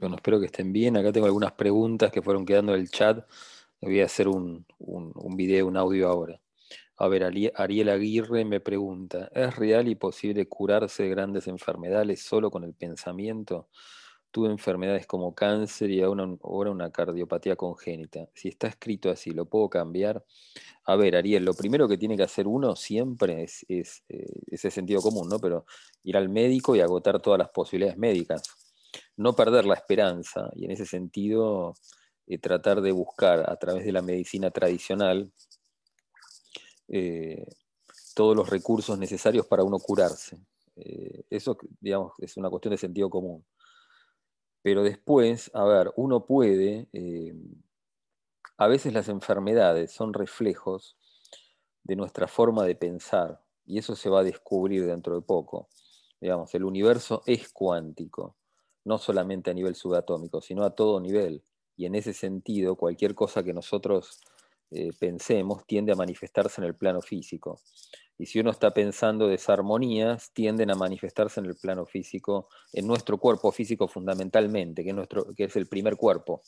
Bueno, espero que estén bien. Acá tengo algunas preguntas que fueron quedando en el chat. Voy a hacer un, video, un audio ahora. A ver, Ariel Aguirre me pregunta, ¿es real y posible curarse de grandes enfermedades solo con el pensamiento? Tuve enfermedades como cáncer y ahora, una cardiopatía congénita. Si está escrito así, ¿lo puedo cambiar? A ver, Ariel, lo primero que tiene que hacer uno siempre es, eh, ese sentido común, ¿no? Pero ir al médico y agotar todas las posibilidades médicas. No perder la esperanza y en ese sentido eh, tratar de buscar a través de la medicina tradicional eh, todos los recursos necesarios para uno curarse. eso, digamos, es una cuestión de sentido común. Pero después, a ver, uno puede, eh, a veces las enfermedades son reflejos de nuestra forma de pensar, y eso se va a descubrir dentro de poco. Digamos, el universo es cuántico, no solamente a nivel subatómico, sino a todo nivel. Y en ese sentido, cualquier cosa que nosotros eh, pensemos tiende a manifestarse en el plano físico. Y si uno está pensando desarmonías, tienden a manifestarse en el plano físico, en nuestro cuerpo físico fundamentalmente, que es, nuestro, que es el primer cuerpo.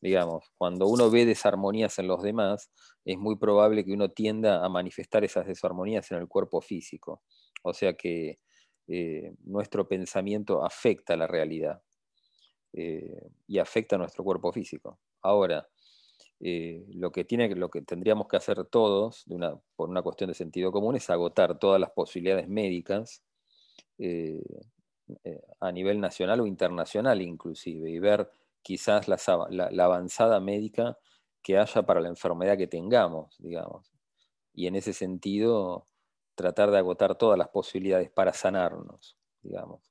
Digamos, cuando uno ve desarmonías en los demás, es muy probable que uno tienda a manifestar esas desarmonías en el cuerpo físico. O sea que eh, nuestro pensamiento afecta la realidad eh, y afecta a nuestro cuerpo físico. Ahora, eh, lo, que tiene, lo que tendríamos que hacer todos, por una cuestión de sentido común, es agotar todas las posibilidades médicas a nivel nacional o internacional inclusive, y ver quizás la, avanzada médica que haya para la enfermedad que tengamos, digamos. Y en ese sentido, tratar de agotar todas las posibilidades para sanarnos, digamos.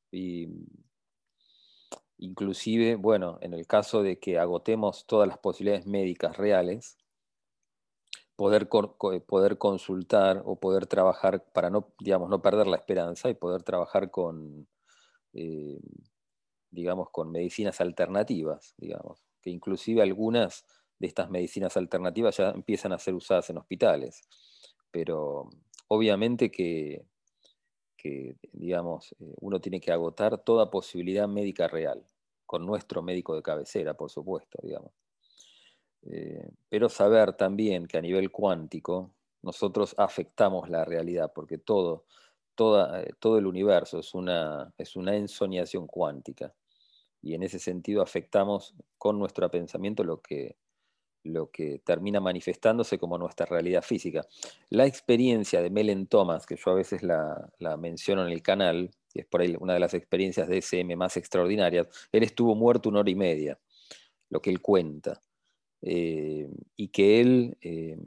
Inclusive, bueno, en el caso de que agotemos todas las posibilidades médicas reales, poder, poder consultar o poder trabajar para no, digamos, no perder la esperanza y poder trabajar con, eh, digamos, con medicinas alternativas, digamos, que inclusive algunas de estas medicinas alternativas ya empiezan a ser usadas en hospitales. Pero obviamente que digamos, eh, uno tiene que agotar toda posibilidad médica real, con nuestro médico de cabecera, por supuesto, digamos. Eh, pero saber también que a nivel cuántico nosotros afectamos la realidad, porque todo, eh, todo el universo es una, es una ensoñación cuántica. Y en ese sentido afectamos con nuestro pensamiento lo que, lo que termina manifestándose como nuestra realidad física. La experiencia de Melen Thomas, que yo a veces la, menciono en el canal, es por ahí una de las experiencias de SM más extraordinarias, él estuvo muerto una hora y media, lo que él cuenta, eh, y que él, eh,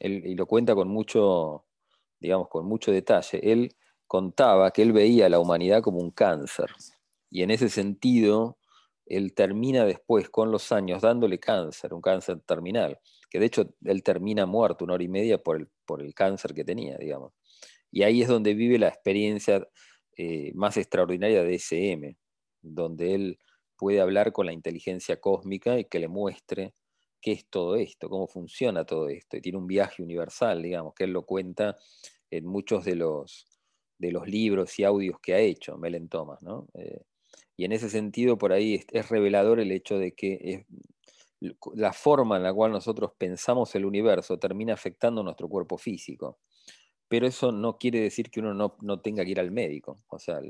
él, y lo cuenta con mucho, digamos, con mucho detalle, él contaba que él veía a la humanidad como un cáncer, y en ese sentido él termina después, con los años, dándole cáncer, un cáncer terminal, que de hecho él termina muerto una hora y media por el, por el cáncer que tenía, digamos. Y ahí es donde vive la experiencia eh, más extraordinaria de SM, donde él puede hablar con la inteligencia cósmica y que le muestre qué es todo esto, cómo funciona todo esto. Y tiene un viaje universal, digamos, que él lo cuenta en muchos de los, de los libros y audios que ha hecho Melen Thomas, ¿no? Eh, y en ese sentido, por ahí es, revelador el hecho de que la forma en la cual nosotros pensamos el universo termina afectando nuestro cuerpo físico. Pero eso no quiere decir que uno no, tenga que ir al médico. O sea,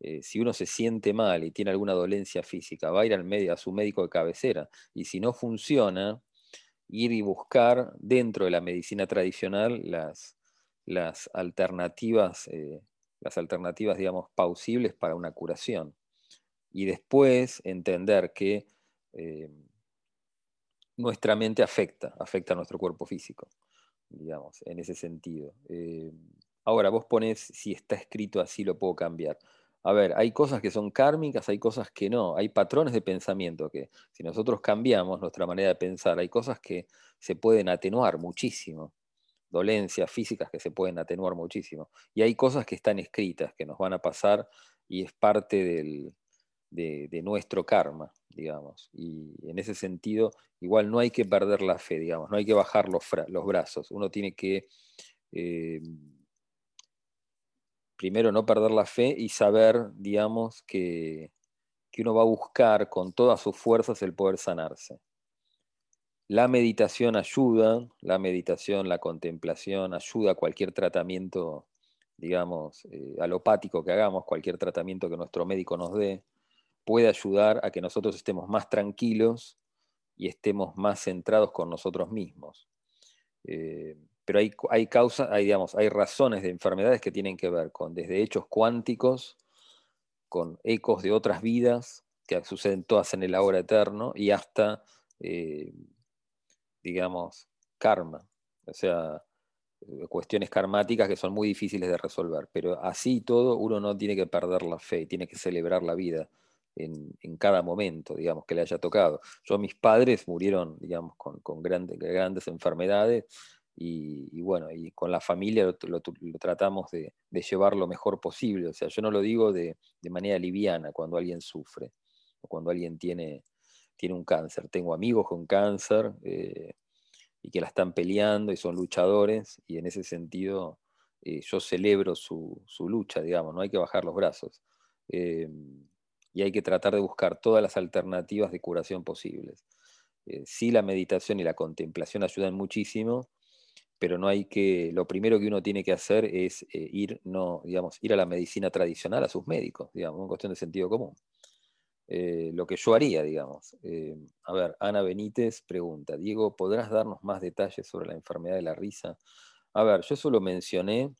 eh, si uno se siente mal y tiene alguna dolencia física, va a ir al a su médico de cabecera. Y si no funciona, ir y buscar dentro de la medicina tradicional las, las alternativas, eh, las alternativas, digamos, pausibles para una curación y después entender que eh, nuestra mente afecta, afecta a nuestro cuerpo físico, digamos, en ese sentido. Eh, ahora, vos pones, si está escrito así, lo puedo cambiar. A ver, hay cosas que son kármicas, hay cosas que no, hay patrones de pensamiento que si nosotros cambiamos nuestra manera de pensar, hay cosas que se pueden atenuar muchísimo, dolencias físicas que se pueden atenuar muchísimo, y hay cosas que están escritas, que nos van a pasar y es parte del, de, nuestro karma, digamos. Y en ese sentido, igual no hay que perder la fe, digamos, no hay que bajar los, los brazos. Uno tiene que eh, primero no perder la fe y saber, digamos, que, que uno va a buscar con todas sus fuerzas el poder sanarse. La meditación ayuda, la meditación, la contemplación ayuda a cualquier tratamiento, digamos, eh, alopático que hagamos, cualquier tratamiento que nuestro médico nos dé, puede ayudar a que nosotros estemos más tranquilos y estemos más centrados con nosotros mismos. Eh, pero hay, hay causas, hay, digamos, hay razones de enfermedades que tienen que ver con desde hechos cuánticos, con ecos de otras vidas que suceden todas en el ahora eterno y hasta, eh, digamos, karma, o sea, eh, cuestiones karmáticas que son muy difíciles de resolver. Pero así todo, uno no tiene que perder la fe, tiene que celebrar la vida en, cada momento, digamos, que le haya tocado. Yo, mis padres murieron, digamos, con, grandes enfermedades y, bueno, y con la familia lo, tratamos de, llevar lo mejor posible. O sea, yo no lo digo de, manera liviana cuando alguien sufre o cuando alguien tiene, tiene un cáncer. Tengo amigos con cáncer eh, y que la están peleando y son luchadores y en ese sentido eh, yo celebro su, lucha, digamos, no hay que bajar los brazos. Eh, y hay que tratar de buscar todas las alternativas de curación posibles. Eh, sí, la meditación y la contemplación ayudan muchísimo, pero no hay que, lo primero que uno tiene que hacer es eh, ir, no, digamos, ir a la medicina tradicional, a sus médicos, digamos, una cuestión de sentido común. Eh, lo que yo haría, digamos. a ver, Ana Benítez pregunta, Diego, ¿podrás darnos más detalles sobre la enfermedad de la risa? A ver, yo eso lo mencioné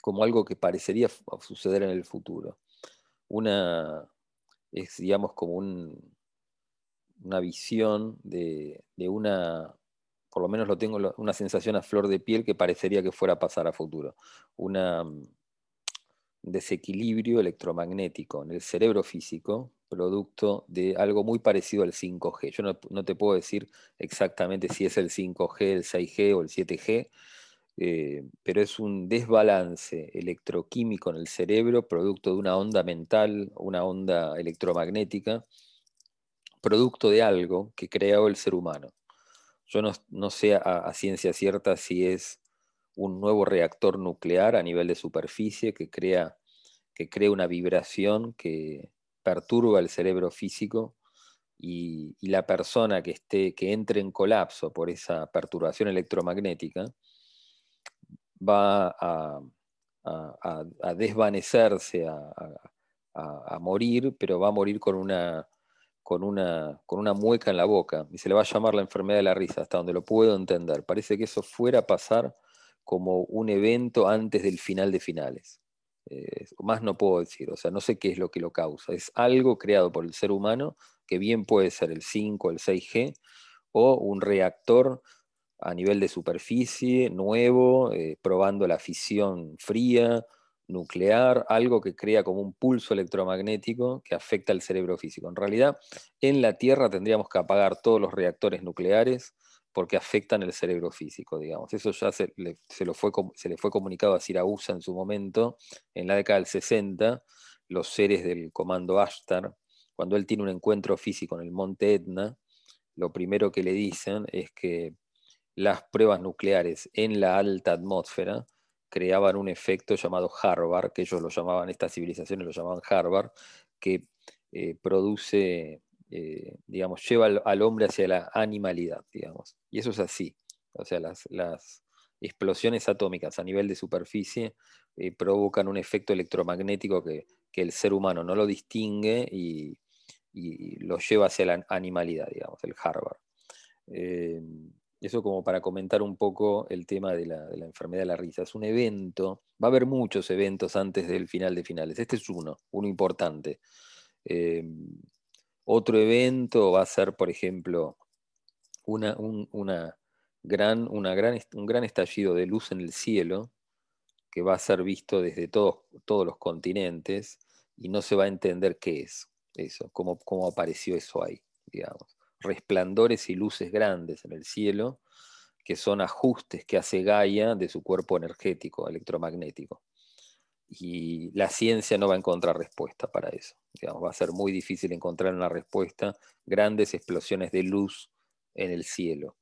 como algo que parecería suceder en el futuro. Una, es, digamos, como una visión de, una, por lo menos lo tengo, una sensación a flor de piel que parecería que fuera a pasar a futuro. Un mm, desequilibrio electromagnético en el cerebro físico, producto de algo muy parecido al 5G. Yo no, te puedo decir exactamente si es el 5G, el 6G o el 7G, eh, pero es un desbalance electroquímico en el cerebro, producto de una onda mental, una onda electromagnética, producto de algo que creó el ser humano. Yo no, sé a, ciencia cierta si es un nuevo reactor nuclear a nivel de superficie que crea, que crea una vibración que perturba el cerebro físico y, y, la persona que, esté, que entre en colapso por esa perturbación electromagnética va a, desvanecerse, a, morir, pero va a morir con una, con, una, con una mueca en la boca y se le va a llamar la enfermedad de la risa, hasta donde lo puedo entender. Parece que eso fuera a pasar como un evento antes del final de finales. Más no puedo decir, o sea, no sé qué es lo que lo causa. Es algo creado por el ser humano, que bien puede ser el 5, el 6G, o un reactor a nivel de superficie, nuevo, eh, probando la fisión fría, nuclear, algo que crea como un pulso electromagnético que afecta al cerebro físico. En realidad, en la Tierra tendríamos que apagar todos los reactores nucleares porque afectan el cerebro físico, digamos. Eso ya se le, fue, se le fue comunicado a Siragusa en su momento, en la década del 60, los seres del comando Ashtar, cuando él tiene un encuentro físico en el monte Etna, lo primero que le dicen es que las pruebas nucleares en la alta atmósfera creaban un efecto llamado Harvard, que ellos lo llamaban, estas civilizaciones lo llamaban Harvard, que eh, produce, eh, digamos, lleva al, hombre hacia la animalidad, digamos. Y eso es así. O sea, las, explosiones atómicas a nivel de superficie eh, provocan un efecto electromagnético que, el ser humano no lo distingue y, y, lo lleva hacia la animalidad, digamos, el Harvard. Eso como para comentar un poco el tema de la, enfermedad de la risa. Es un evento, va a haber muchos eventos antes del final de finales. Este es uno, uno importante. Em, otro evento va a ser, por ejemplo, una, gran, una gran, un gran estallido de luz en el cielo que va a ser visto desde todos, todos los continentes y no se va a entender qué es eso, cómo, cómo apareció eso ahí, digamos resplandores y luces grandes en el cielo, que son ajustes que hace Gaia de su cuerpo energético, electromagnético. Y la ciencia no va a encontrar respuesta para eso. va a ser muy difícil encontrar una respuesta. Grandes explosiones de luz en el cielo.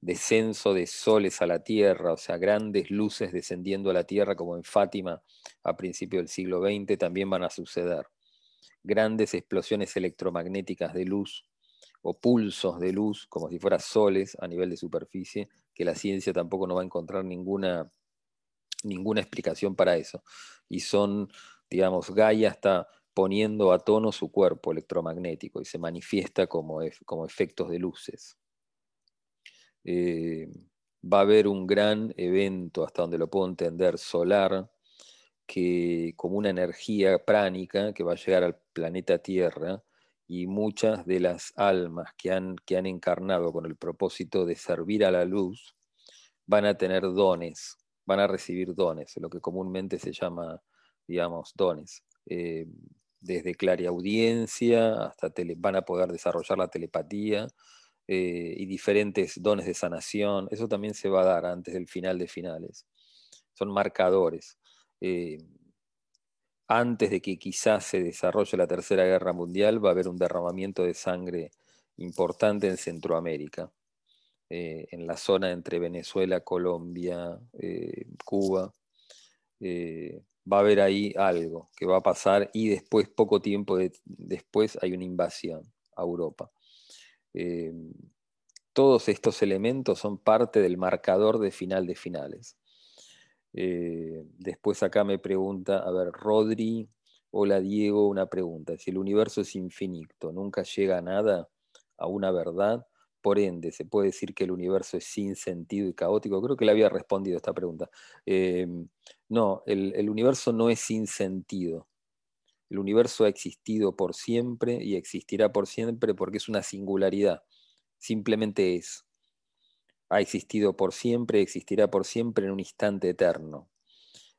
Descenso de soles a la tierra, o sea, grandes luces descendiendo a la tierra, como en Fátima a principios del siglo XX, también van a suceder. grandes explosiones electromagnéticas de luz o pulsos de luz, como si fueran soles a nivel de superficie, que la ciencia tampoco no va a encontrar ninguna, ninguna explicación para eso. Y son, digamos, Gaia está poniendo a tono su cuerpo electromagnético y se manifiesta como, como efectos de luces. Eh, va a haber un gran evento, hasta donde lo puedo entender, solar, que como una energía pránica que va a llegar al planeta Tierra y muchas de las almas que han, que han encarnado con el propósito de servir a la luz van a tener dones, van a recibir dones, lo que comúnmente se llama, digamos, dones. Eh, desde clariaudiencia hasta tele, van a poder desarrollar la telepatía eh, y diferentes dones de sanación. Eso también se va a dar antes del final de finales. Son marcadores. Eh, antes de que quizás se desarrolle la Tercera Guerra Mundial, va a haber un derramamiento de sangre importante en Centroamérica, eh, en la zona entre Venezuela, Colombia, Cuba va a haber ahí algo que va a pasar y después, poco tiempo después, hay una invasión a Europa. Eh, todos estos elementos son parte del marcador de final de finales. Eh, después acá me pregunta, a ver, Rodri, hola Diego, una pregunta. Si el universo es infinito, nunca llega a nada, a una verdad, por ende, se puede decir que el universo es sin sentido y caótico. Creo que le había respondido esta pregunta. Eh, no, el, universo no es sin sentido. El universo ha existido por siempre y existirá por siempre porque es una singularidad. Simplemente es. Ha existido por siempre, existirá por siempre en un instante eterno.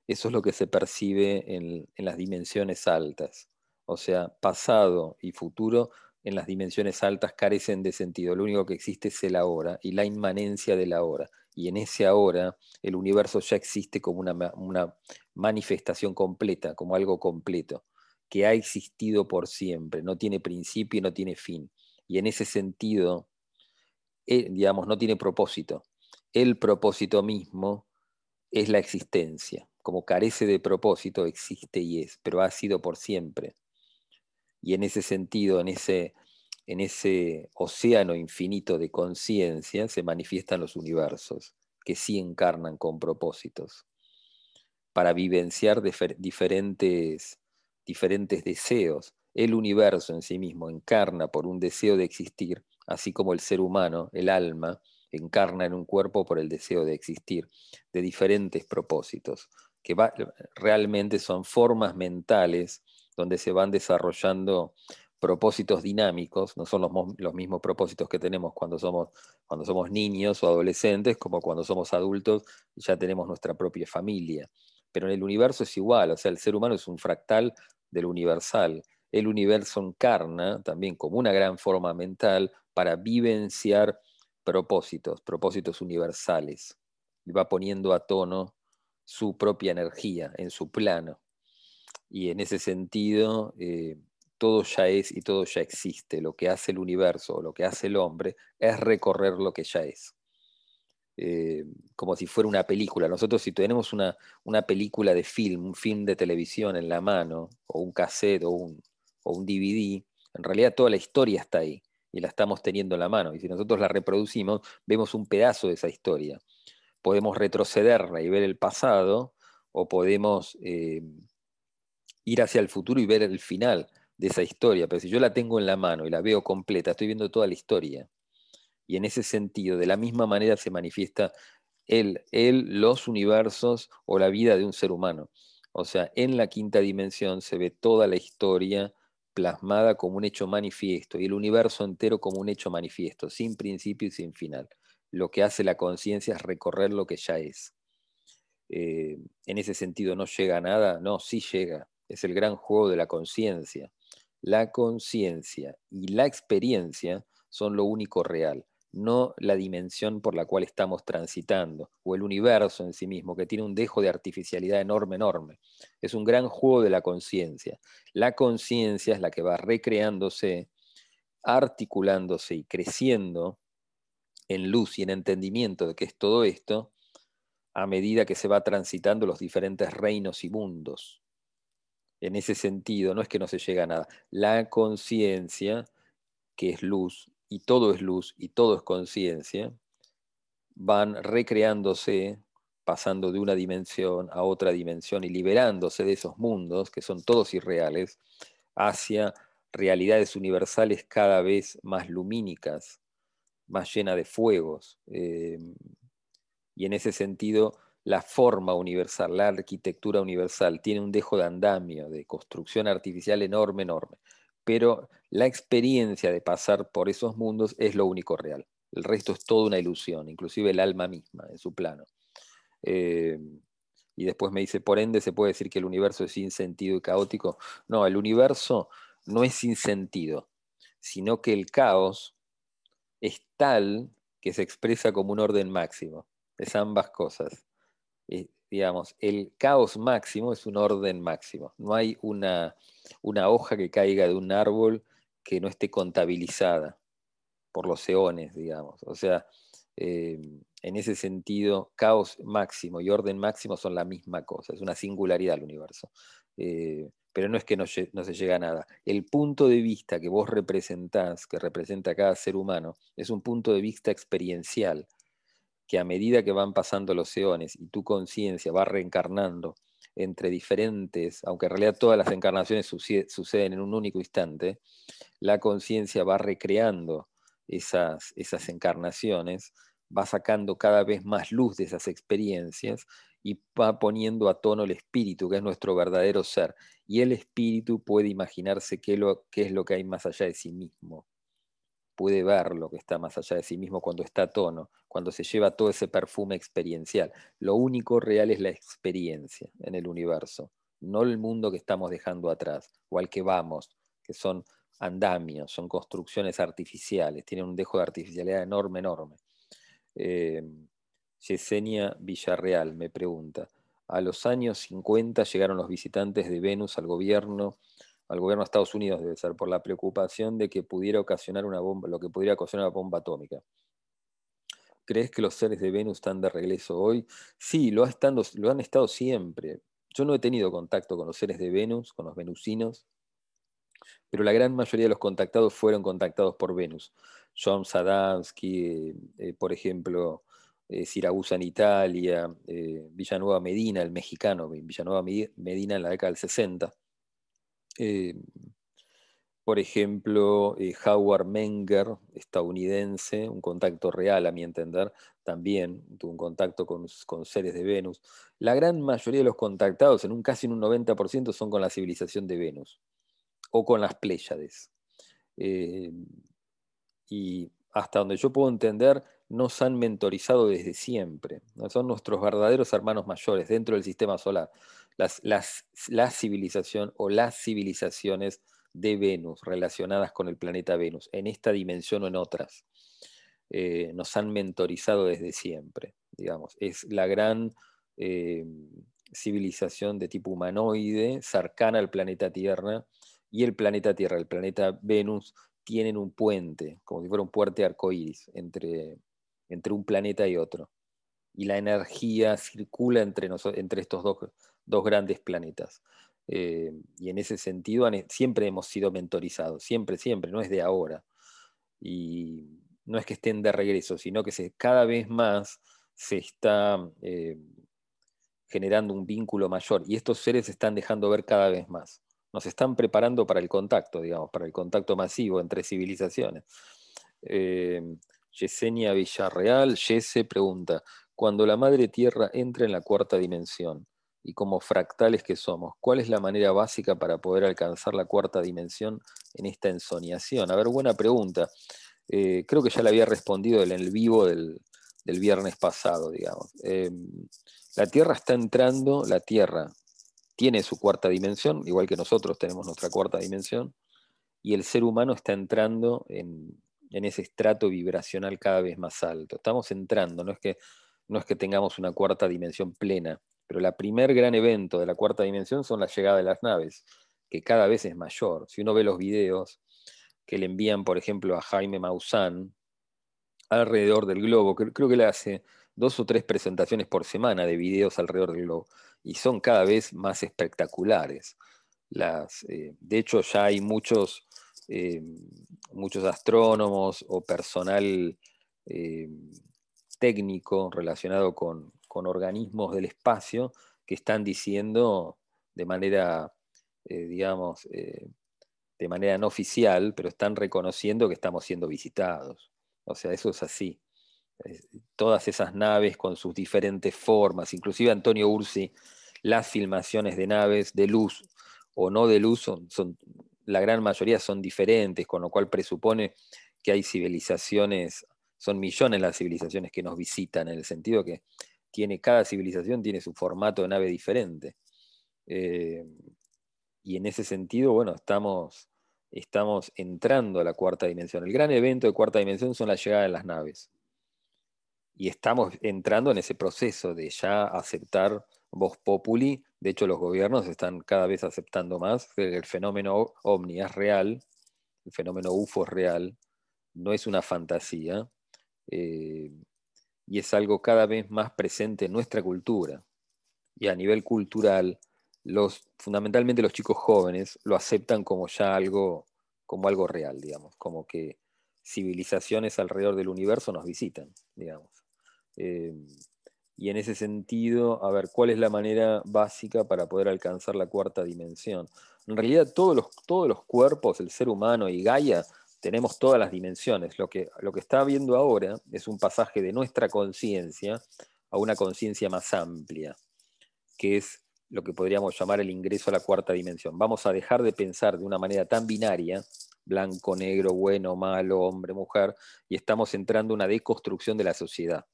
Eso es lo que se percibe en las dimensiones altas. O sea, pasado y futuro en las dimensiones altas carecen de sentido. Lo único que existe es el ahora y la inmanencia del ahora. Y en ese ahora el universo ya existe como una, manifestación completa, como algo completo, que ha existido por siempre, no tiene principio y no tiene fin. Y en ese sentido, eh, digamos, no tiene propósito. El propósito mismo es la existencia. Como carece de propósito, existe y es, pero ha sido por siempre. Y en ese sentido, en ese, en ese océano infinito de conciencia, se manifiestan los universos, que sí encarnan con propósitos, para vivenciar diferentes, diferentes deseos. El universo en sí mismo encarna por un deseo de existir, así como el ser humano, el alma, encarna en un cuerpo por el deseo de existir, de diferentes propósitos, que realmente son formas mentales donde se van desarrollando propósitos dinámicos, no son los, mismos propósitos que tenemos cuando somos, cuando somos niños o adolescentes, como cuando somos adultos y ya tenemos nuestra propia familia. Pero en el universo es igual, o sea, el ser humano es un fractal del universal. El universo encarna también como una gran forma mental para vivenciar propósitos, propósitos universales, y va poniendo a tono su propia energía en su plano y en ese sentido eh, todo ya es y todo ya existe. Lo que hace el universo, lo que hace el hombre, es recorrer lo que ya es. Eh, como si fuera una película. Nosotros si tenemos una, una, película de film, un film de televisión en la mano, o un cassette, o un, o un DVD, en realidad toda la historia está ahí y la estamos teniendo en la mano. Y si nosotros la reproducimos, vemos un pedazo de esa historia. Podemos retrocederla y ver el pasado, o podemos eh, ir hacia el futuro y ver el final de esa historia, pero si yo la tengo en la mano y la veo completa, estoy viendo toda la historia. Y en ese sentido, de la misma manera se manifiesta él, él, los universos o la vida de un ser humano. O sea, en la quinta dimensión se ve toda la historia plasmada como un hecho manifiesto y el universo entero como un hecho manifiesto, sin principio y sin final. Lo que hace la conciencia es recorrer lo que ya es. Eh, en ese sentido, ¿no llega a nada? No, sí llega es el gran juego de la conciencia. La conciencia y la experiencia son lo único real, no la dimensión por la cual estamos transitando, o el universo en sí mismo, que tiene un dejo de artificialidad enorme, enorme. Es un gran juego de la conciencia. La conciencia es la que va recreándose, articulándose y creciendo en luz y en entendimiento de qué es todo esto, a medida que se va transitando los diferentes reinos y mundos En ese sentido, no es que no se llega a nada. La conciencia, que es luz, y todo es luz, y todo es conciencia, van recreándose, pasando de una dimensión a otra dimensión y liberándose de esos mundos, que son todos irreales, hacia realidades universales cada vez más lumínicas, más llenas de fuegos. Eh, y en ese sentido, la forma universal, la arquitectura universal, tiene un dejo de andamio, de construcción artificial enorme, enorme. Pero la experiencia de pasar por esos mundos es lo único real. El resto es toda una ilusión, inclusive el alma misma en su plano. Eh, y después me dice, por ende, ¿se puede decir que el universo es sin sentido y caótico? No, el universo no es sin sentido, sino que el caos es tal que se expresa como un orden máximo. Es ambas cosas. Eh, digamos, el caos máximo es un orden máximo. No hay una, una hoja que caiga de un árbol que no esté contabilizada por los eones, digamos. O sea, eh, en ese sentido, caos máximo y orden máximo son la misma cosa, es una singularidad del universo. Eh, pero no es que no, no, se llega a nada. El punto de vista que vos representás, que representa cada ser humano, es un punto de vista experiencial, que a medida que van pasando los eones y tu conciencia va reencarnando entre diferentes, aunque en realidad todas las encarnaciones suceden en un único instante, la conciencia va recreando esas, esas encarnaciones, va sacando cada vez más luz de esas experiencias y va poniendo a tono el espíritu, que es nuestro verdadero ser. Y el espíritu puede imaginarse qué, lo, qué es lo que hay más allá de sí mismo. Puede ver lo que está más allá de sí mismo cuando está a tono, cuando se lleva todo ese perfume experiencial. Lo único real es la experiencia en el universo, no el mundo que estamos dejando atrás o al que vamos, que son andamios, son construcciones artificiales, tienen un dejo de artificialidad enorme, enorme. Eh, Yesenia Villarreal me pregunta, a los años 50 llegaron los visitantes de Venus al gobierno, al gobierno de Estados Unidos debe ser, por la preocupación de que pudiera ocasionar una bomba, lo que pudiera ocasionar una bomba atómica. ¿Crees que los seres de Venus están de regreso hoy? Sí, lo, lo han estado siempre. Yo no he tenido contacto con los seres de Venus, con los venusinos, pero la gran mayoría de los contactados fueron contactados por Venus. John Sadansky, eh, eh, por ejemplo, eh, Siragusa en Italia, Villanueva Medina, el mexicano, Villanueva Medina en la década del 60. Por ejemplo, Howard Menger, estadounidense, un contacto real a mi entender, también tuvo un contacto con, con, seres de Venus. La gran mayoría de los contactados, en un casi en un 90%, son con la civilización de Venus o con las Pléyades. Eh, y hasta donde yo puedo entender, nos han mentorizado desde siempre. Son nuestros verdaderos hermanos mayores dentro del sistema solar. Las, la civilización o las civilizaciones de Venus relacionadas con el planeta Venus, en esta dimensión o en otras, eh, nos han mentorizado desde siempre. Digamos. Es la gran eh, civilización de tipo humanoide, cercana al planeta Tierra, y el planeta Tierra, el planeta Venus, tienen un puente, como si fuera un puente arcoíris entre, entre un planeta y otro. Y la energía circula entre, entre estos dos, dos grandes planetas. Eh, y en ese sentido siempre hemos sido mentorizados, siempre, siempre, no es de ahora. Y no es que estén de regreso, sino que cada vez más se está eh, generando un vínculo mayor y estos seres se están dejando ver cada vez más nos están preparando para el contacto, digamos, para el contacto masivo entre civilizaciones. Eh, Yesenia Villarreal, Yese pregunta, cuando la Madre Tierra entra en la cuarta dimensión y como fractales que somos, ¿cuál es la manera básica para poder alcanzar la cuarta dimensión en esta ensoñación? A ver, buena pregunta. Eh, creo que ya le había respondido en el vivo del, viernes pasado, digamos. Eh, la Tierra está entrando, la Tierra tiene su cuarta dimensión, igual que nosotros tenemos nuestra cuarta dimensión, y el ser humano está entrando en, ese estrato vibracional cada vez más alto. Estamos entrando, no es, que, no es que tengamos una cuarta dimensión plena, pero el primer gran evento de la cuarta dimensión son la llegada de las naves, que cada vez es mayor. Si uno ve los videos que le envían, por ejemplo, a Jaime Maussan alrededor del globo, creo que le hace dos o tres presentaciones por semana de videos alrededor del globo y son cada vez más espectaculares. las, de hecho, ya hay muchos, muchos astrónomos o personal técnico relacionado con, organismos del espacio que están diciendo de manera, digamos, de manera no oficial, pero están reconociendo que estamos siendo visitados. O sea, eso es así. Todas esas naves con sus diferentes formas, inclusive Antonio Ursi, las filmaciones de naves de luz o no de luz, son, la gran mayoría son diferentes, con lo cual presupone que hay civilizaciones, son millones las civilizaciones que nos visitan, en el sentido que tiene, cada civilización tiene su formato de nave diferente. Eh, y en ese sentido, bueno, estamos, estamos entrando a la cuarta dimensión. El gran evento de cuarta dimensión son la llegada de las naves. Y estamos entrando en ese proceso de ya aceptar voz populi. De hecho, los gobiernos están cada vez aceptando más que el fenómeno ovni es real, el fenómeno UFO es real, no es una fantasía, eh, y es algo cada vez más presente en nuestra cultura. Y a nivel cultural, los, fundamentalmente los chicos jóvenes lo aceptan como ya algo, como algo real, digamos, como que civilizaciones alrededor del universo nos visitan, digamos. Eh, y en ese sentido, a ver, ¿cuál es la manera básica para poder alcanzar la cuarta dimensión? En realidad, todos los, todos los cuerpos, el ser humano y Gaia, tenemos todas las dimensiones. Lo que, lo que está viendo ahora es un pasaje de nuestra conciencia a una conciencia más amplia, que es lo que podríamos llamar el ingreso a la cuarta dimensión. Vamos a dejar de pensar de una manera tan binaria, blanco, negro, bueno, malo, hombre, mujer, y estamos entrando en una deconstrucción de la sociedad.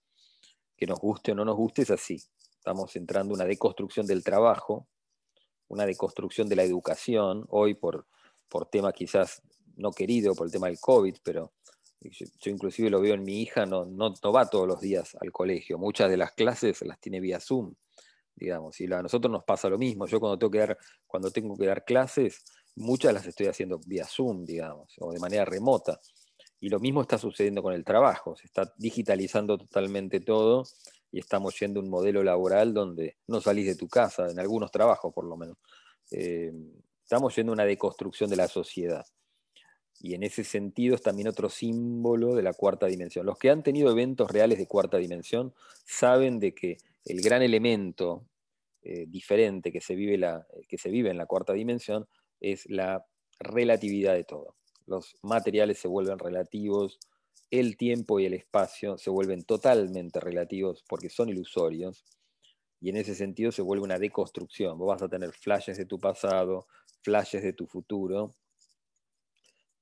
Que nos guste o no nos guste es así. Estamos entrando en una deconstrucción del trabajo, una deconstrucción de la educación, hoy por, por tema quizás no querido, por el tema del COVID, pero yo, inclusive lo veo en mi hija, no, no, no va todos los días al colegio. Muchas de las clases las tiene vía Zoom digamos, y a nosotros nos pasa lo mismo. Yo cuando tengo que dar, cuando tengo que dar clases, muchas las estoy haciendo vía Zoom, digamos, o de manera remota. Y lo mismo está sucediendo con el trabajo, se está digitalizando totalmente todo y estamos yendo a un modelo laboral donde no salís de tu casa, en algunos trabajos por lo menos. Eh, estamos yendo a una deconstrucción de la sociedad. Y en ese sentido es también otro símbolo de la cuarta dimensión. Los que han tenido eventos reales de cuarta dimensión saben de que el gran elemento eh, diferente que se, vive la, que se vive en la cuarta dimensión es la relatividad de todo. Los materiales se vuelven relativos, el tiempo y el espacio se vuelven totalmente relativos porque son ilusorios y en ese sentido se vuelve una deconstrucción. Vos vas a tener flashes de tu pasado, flashes de tu futuro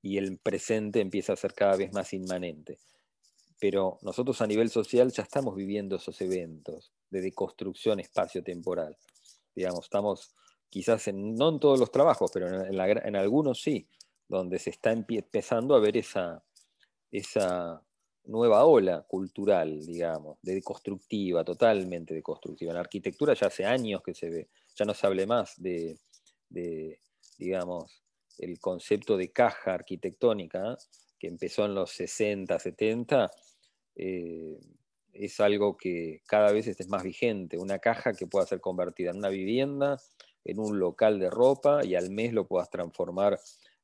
y el presente empieza a ser cada vez más inmanente. Pero nosotros a nivel social ya estamos viviendo esos eventos de deconstrucción espacio-temporal. Digamos, estamos quizás en, no en todos los trabajos, pero en, algunos sí, donde se está empezando a ver esa, esa nueva ola cultural, digamos, de deconstructiva, totalmente deconstructiva. En la arquitectura ya hace años que se ve, ya no se hable más de, digamos, el concepto de caja arquitectónica, que empezó en los 60, 70, es algo que cada vez es más vigente, una caja que pueda ser convertida en una vivienda, en un local de ropa y al mes lo puedas transformar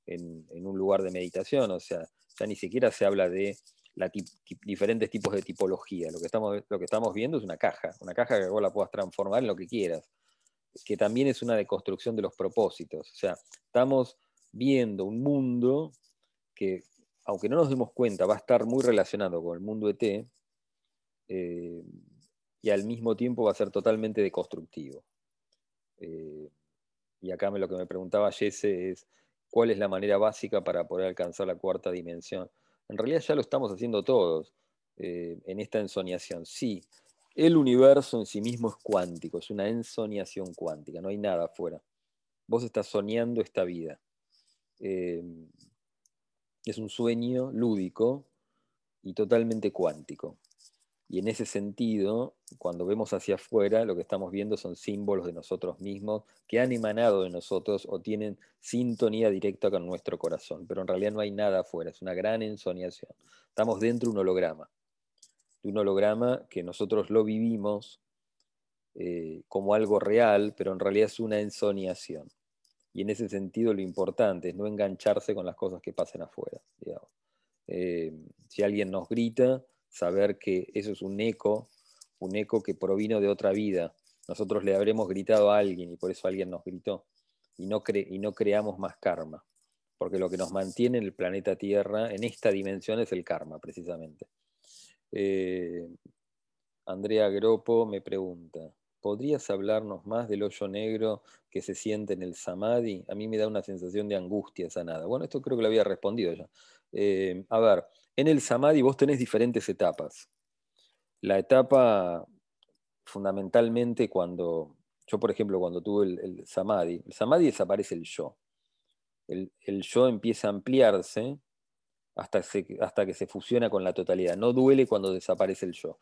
en, un lugar de meditación. O sea, ya ni siquiera se habla de diferentes tipos de tipología. Lo que, estamos, lo que estamos viendo es una caja, una caja que vos la puedas transformar en lo que quieras, que también es una deconstrucción de los propósitos. O sea, estamos viendo un mundo que, aunque no nos demos cuenta, va a estar muy relacionado con el mundo ET, eh, y al mismo tiempo va a ser totalmente deconstructivo. Eh, y acá me, lo que me preguntaba Jesse es, ¿cuál es la manera básica para poder alcanzar la cuarta dimensión? En realidad ya lo estamos haciendo todos eh, en esta ensoñación. Sí, el universo en sí mismo es cuántico, es una ensoñación cuántica, no hay nada afuera. Vos estás soñando esta vida. es un sueño lúdico y totalmente cuántico. Y en ese sentido, cuando vemos hacia afuera, lo que estamos viendo son símbolos de nosotros mismos que han emanado de nosotros o tienen sintonía directa con nuestro corazón. Pero en realidad no hay nada afuera, es una gran ensoñación. Estamos dentro de un holograma, de un holograma que nosotros lo vivimos eh, como algo real, pero en realidad es una ensoñación. Y en ese sentido lo importante es no engancharse con las cosas que pasen afuera. Eh, si alguien nos grita, saber que eso es un eco, un eco que provino de otra vida. Nosotros le habremos gritado a alguien y por eso alguien nos gritó. Y no, y no creamos más karma. Porque lo que nos mantiene en el planeta Tierra, en esta dimensión, es el karma, precisamente. Eh, Andrea Gropo me pregunta, ¿podrías hablarnos más del hoyo negro que se siente en el samadhi? A mí me da una sensación de angustia sanada. Bueno, esto creo que lo había respondido ya. Eh, a ver, en el samadhi vos tenés diferentes etapas. La etapa fundamentalmente cuando, yo por ejemplo, cuando tuve el, samadhi, el samadhi desaparece el yo. El, yo empieza a ampliarse hasta, hasta que se fusiona con la totalidad. No duele cuando desaparece el yo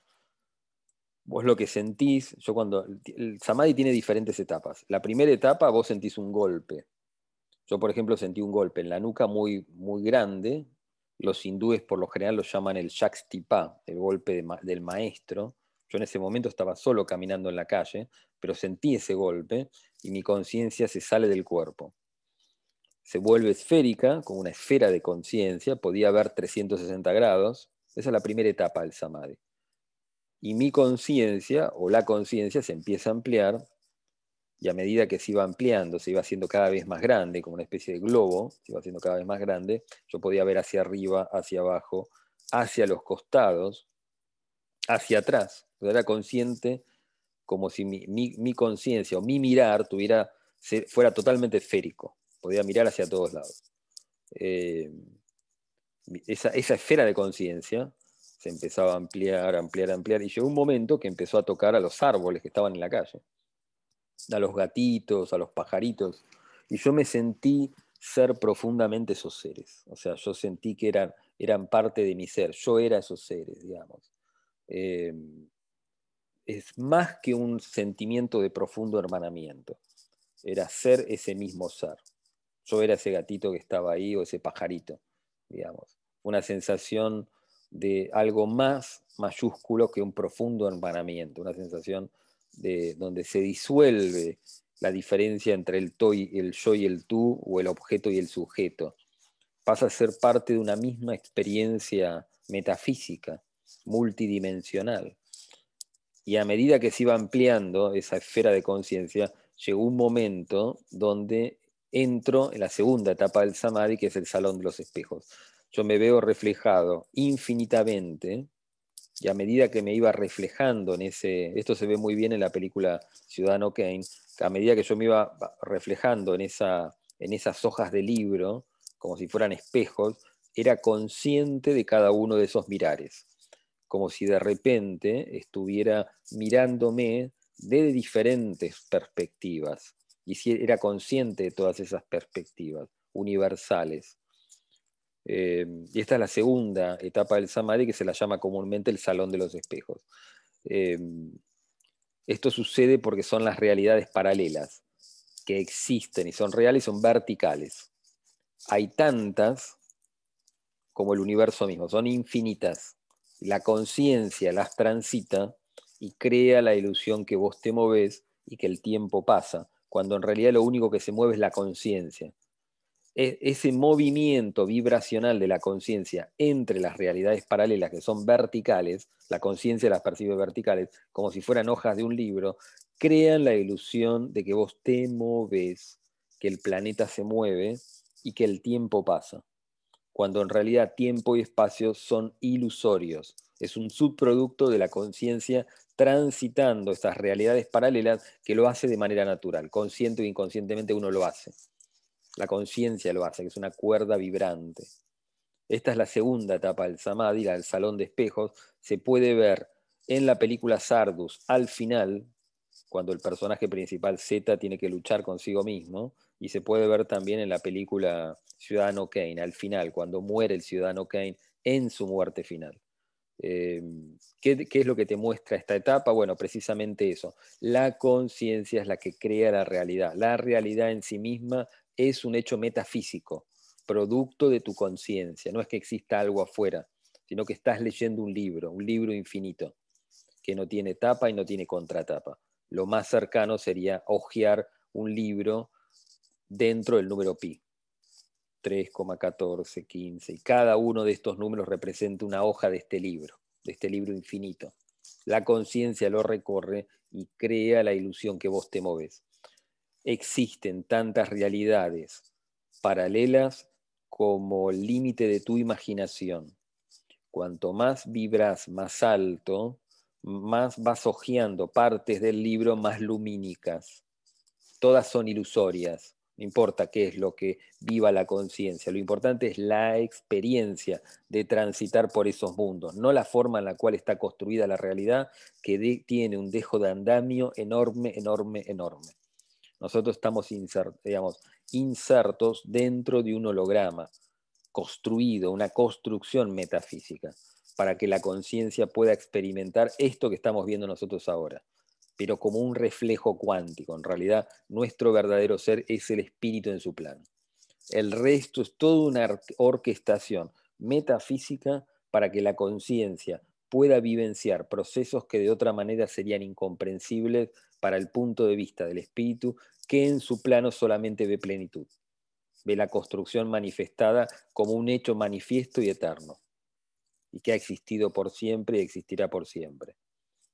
vos lo que sentís, yo cuando, el samadhi tiene diferentes etapas. La primera etapa vos sentís un golpe. Yo, por ejemplo, sentí un golpe en la nuca muy, muy grande. Los hindúes por lo general lo llaman el shakstipa, el golpe del maestro. Yo en ese momento estaba solo caminando en la calle, pero sentí ese golpe y mi conciencia se sale del cuerpo. Se vuelve esférica, como una esfera de conciencia, podía ver 360 grados. Esa es la primera etapa del samadhi y mi conciencia o la conciencia se empieza a ampliar y a medida que se iba ampliando, se iba haciendo cada vez más grande, como una especie de globo, se iba haciendo cada vez más grande, yo podía ver hacia arriba, hacia abajo, hacia los costados, hacia atrás. Era consciente como si mi, conciencia o mi mirar tuviera, fuera totalmente esférico, podía mirar hacia todos lados. Eh, esa, esa esfera de conciencia se empezaba a ampliar, ampliar, ampliar, y llegó un momento que empezó a tocar a los árboles que estaban en la calle, a los gatitos, a los pajaritos, y yo me sentí ser profundamente esos seres, o sea, yo sentí que eran, eran parte de mi ser, yo era esos seres, digamos. Em, es más que un sentimiento de profundo hermanamiento, era ser ese mismo ser. Yo era ese gatito que estaba ahí o ese pajarito, digamos. Una sensación de algo más mayúsculo que un profundo hermanamiento, una sensación de donde se disuelve la diferencia entre el, el yo y el tú o el objeto y el sujeto. Pasa a ser parte de una misma experiencia metafísica, multidimensional. Y a medida que se iba ampliando esa esfera de conciencia, llegó un momento donde entro en la segunda etapa del samadhi, que es el salón de los espejos yo me veo reflejado infinitamente, y a medida que me iba reflejando en ese, esto se ve muy bien en la película Ciudadano Kane, a medida que yo me iba reflejando en, esa, en esas hojas de libro, como si fueran espejos, era consciente de cada uno de esos mirares, como si de repente estuviera mirándome de diferentes perspectivas, y si era consciente de todas esas perspectivas universales. Eh, y esta es la segunda etapa del samadhi que se la llama comúnmente el salón de los espejos. Eh, esto sucede porque son las realidades paralelas que existen y son reales y son verticales. Hay tantas como el universo mismo, son infinitas. La conciencia las transita y crea la ilusión que vos te moves y que el tiempo pasa, cuando en realidad lo único que se mueve es la conciencia. E, ese movimiento vibracional de la conciencia entre las realidades paralelas que son verticales, la conciencia las percibe verticales, como si fueran hojas de un libro, crean la ilusión de que vos te moves, que el planeta se mueve y que el tiempo pasa, cuando en realidad tiempo y espacio son ilusorios. Es un subproducto de la conciencia transitando estas realidades paralelas que lo hace de manera natural, consciente o inconscientemente uno lo hace. La conciencia lo hace, que es una cuerda vibrante. Esta es la segunda etapa del samadhi, la del salón de espejos. Se puede ver en la película Sardus, al final, cuando el personaje principal Z tiene que luchar consigo mismo, y se puede ver también en la película Ciudadano Kane, al final, cuando muere el Ciudadano Kane en su muerte final. ¿qué, ¿Qué es lo que te muestra esta etapa? Bueno, precisamente eso. La conciencia es la que crea la realidad. La realidad en sí misma es un hecho metafísico, producto de tu conciencia. No es que exista algo afuera, sino que estás leyendo un libro, un libro infinito, que no tiene tapa y no tiene contratapa. Lo más cercano sería hojear un libro dentro del número pi. 3,14, 15. Y cada uno de estos números representa una hoja de este libro, de este libro infinito. La conciencia lo recorre y crea la ilusión que vos te moves. Existen tantas realidades paralelas como el límite de tu imaginación. Cuanto más vibras más alto, más vas hojeando partes del libro más lumínicas. Todas son ilusorias, no importa qué es lo que viva la conciencia, lo importante es la experiencia de transitar por esos mundos, no la forma en la cual está construida la realidad, que tiene un dejo de andamio enorme, enorme, enorme. Nosotros estamos insertos dentro de un holograma, construido, una construcción metafísica, para que la conciencia pueda experimentar esto que estamos viendo nosotros ahora pero como un reflejo cuántico. En realidad, nuestro verdadero ser es el espíritu en su plano. El resto es toda una orquestación metafísica para que la conciencia pueda vivenciar procesos que de otra manera serían incomprensibles para el punto de vista del espíritu, que en su plano solamente ve plenitud. Ve la construcción manifestada como un hecho manifiesto y eterno, y que ha existido por siempre y existirá por siempre.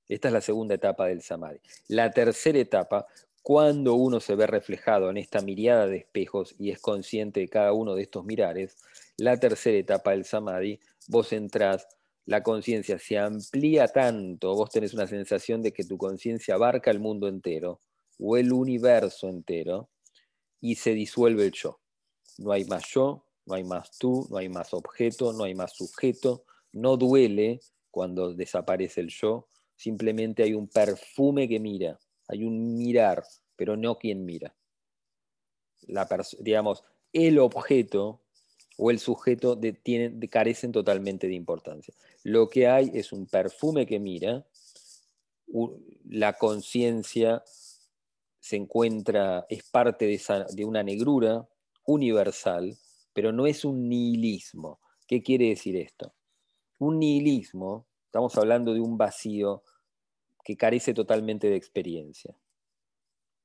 Esta es la segunda etapa del samadhi. La tercera etapa, cuando uno se ve reflejado en esta mirada de espejos y es consciente de cada uno de estos mirares, la tercera etapa del samadhi, vos entrás, la conciencia se amplía tanto, vos tenés una sensación de que tu conciencia abarca el mundo entero o el universo entero y se disuelve el yo. No hay más yo, no hay más tú, no hay más objeto, no hay más sujeto, no duele cuando desaparece el yo, simplemente hay un perfume que mira, hay un mirar, pero no quien mira. La digamos, el objeto o el sujeto de, carecen totalmente de importancia. Lo que hay es un perfume que mira, la conciencia se encuentra, es parte de, de una negrura universal, pero no es un nihilismo. ¿Qué quiere decir esto? Un nihilismo, estamos hablando de un vacío que carece totalmente de experiencia,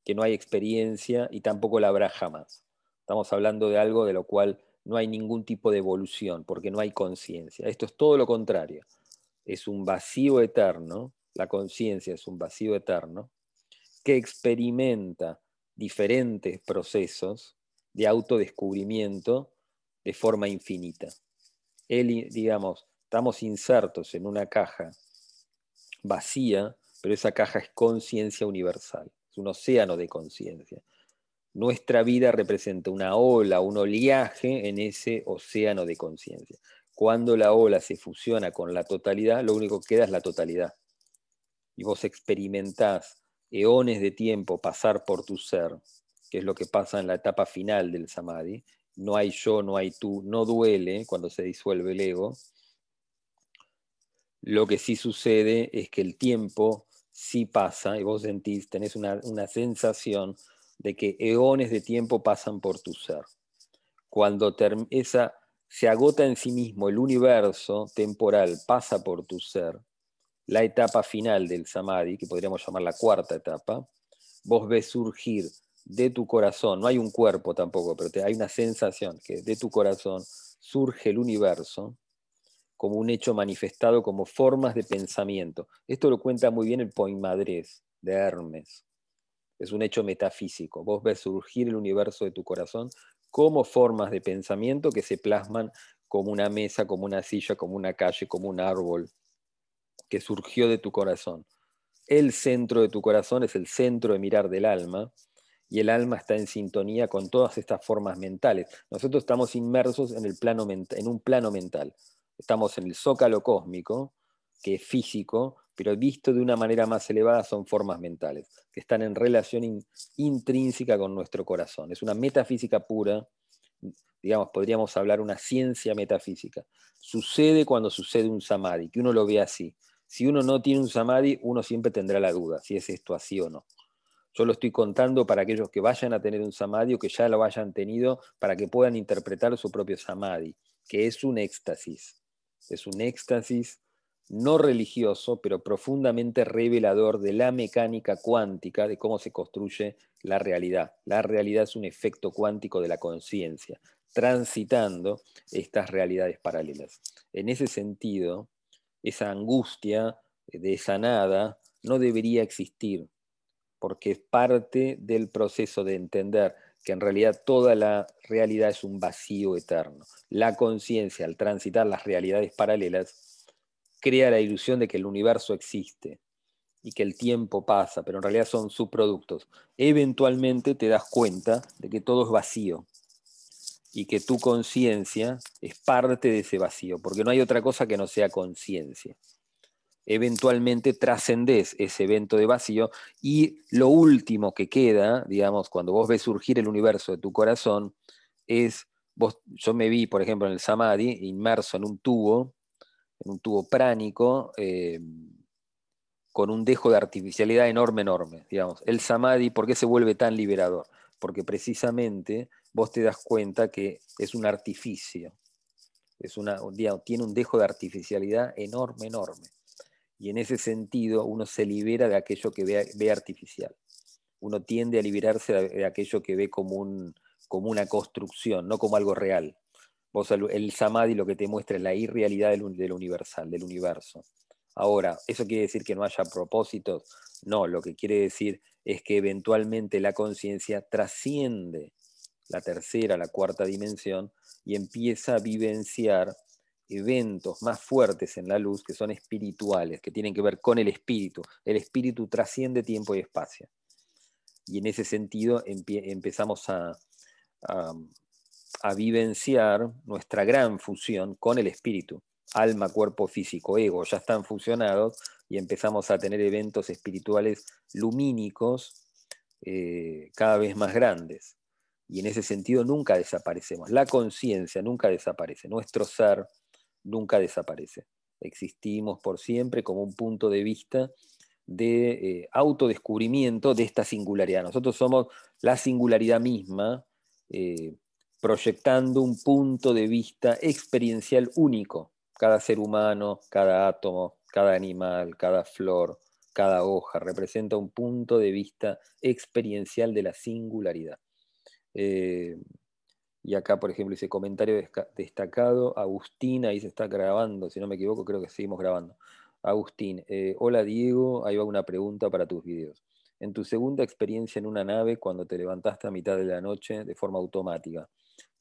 que no hay experiencia y tampoco la habrá jamás. Estamos hablando de algo de lo cual no hay ningún tipo de evolución, porque no hay conciencia. Esto es todo lo contrario. Es un vacío eterno, la conciencia es un vacío eterno, que experimenta diferentes procesos de autodescubrimiento de forma infinita. Él, digamos, estamos insertos en una caja vacía pero esa caja es conciencia universal, es un océano de conciencia. Nuestra vida representa una ola, un oleaje en ese océano de conciencia. Cuando la ola se fusiona con la totalidad, lo único que queda es la totalidad. Y vos experimentás eones de tiempo pasar por tu ser, que es lo que pasa en la etapa final del samadhi. No hay yo, no hay tú, no duele cuando se disuelve el ego. Lo que sí sucede es que el tiempo sí pasa y vos sentís, tenés una, sensación de que eones de tiempo pasan por tu ser. Cuando esa, se agota en sí mismo el universo temporal, pasa por tu ser, la etapa final del samadhi, que podríamos llamar la cuarta etapa, vos ves surgir de tu corazón, no hay un cuerpo tampoco, pero hay una sensación que de tu corazón surge el universo como un hecho manifestado como formas de pensamiento. Esto lo cuenta muy bien el Poimadres de Hermes. Es un hecho metafísico. Vos ves surgir el universo de tu corazón como formas de pensamiento que se plasman como una mesa, como una silla, como una calle, como un árbol que surgió de tu corazón. El centro de tu corazón es el centro de mirar del alma y el alma está en sintonía con todas estas formas mentales. Nosotros estamos inmersos en, el plano en un plano mental. Estamos en el zócalo cósmico, que es físico, pero visto de una manera más elevada son formas mentales, que están en relación intrínseca con nuestro corazón. Es una metafísica pura, digamos, podríamos hablar una ciencia metafísica. Sucede cuando sucede un samadhi, que uno lo ve así. Si uno no tiene un samadhi, uno siempre tendrá la duda si es esto así o no. Yo lo estoy contando para aquellos que vayan a tener un samadhi o que ya lo hayan tenido, para que puedan interpretar su propio samadhi, que es un éxtasis es un éxtasis no religioso, pero profundamente revelador de la mecánica cuántica, de cómo se construye la realidad. La realidad es un efecto cuántico de la conciencia, transitando estas realidades paralelas. En ese sentido, esa angustia de esa nada no debería existir, porque es parte del proceso de entender que en realidad toda la realidad es un vacío eterno. La conciencia, al transitar las realidades paralelas, crea la ilusión de que el universo existe y que el tiempo pasa, pero en realidad son subproductos. Eventualmente te das cuenta de que todo es vacío y que tu conciencia es parte de ese vacío, porque no hay otra cosa que no sea conciencia eventualmente trascendés ese evento de vacío y lo último que queda, digamos, cuando vos ves surgir el universo de tu corazón, es, vos, yo me vi, por ejemplo, en el Samadhi, inmerso en un tubo, un tubo pránico, eh, con un dejo de artificialidad enorme, enorme, digamos. El Samadhi, ¿por qué se vuelve tan liberador? Porque precisamente vos te das cuenta que es un artificio, es una, tiene un dejo de artificialidad enorme, enorme y en ese sentido uno se libera de aquello que ve, artificial. Uno tiende a liberarse de, aquello que ve como, como una construcción, no como algo real. Vos, el, samadhi lo que te muestra es la irrealidad del, universal, del universo. Ahora, ¿eso quiere decir que no haya propósitos? No, lo que quiere decir es que eventualmente la conciencia trasciende la tercera, la cuarta dimensión y empieza a vivenciar eventos más fuertes en la luz que son espirituales, que tienen que ver con el espíritu. El espíritu trasciende tiempo y espacio. Y en ese sentido empezamos a, a, vivenciar nuestra gran fusión con el espíritu. Alma, cuerpo, físico, ego, ya están fusionados y empezamos a tener eventos espirituales lumínicos eh, cada vez más grandes. Y en ese sentido nunca desaparecemos. La conciencia nunca desaparece. Nuestro ser nunca desaparece. Existimos por siempre como un punto de vista de eh, autodescubrimiento de esta singularidad. Nosotros somos la singularidad misma, eh, proyectando un punto de vista experiencial único. Cada ser humano, cada átomo, cada animal, cada flor, cada hoja representa un punto de vista experiencial de la singularidad. Eh, y acá, por ejemplo, dice comentario destacado. Agustín, ahí se está grabando, si no me equivoco, creo que seguimos grabando. Agustín, eh, hola Diego, ahí va una pregunta para tus videos. En tu segunda experiencia en una nave, cuando te levantaste a mitad de la noche de forma automática,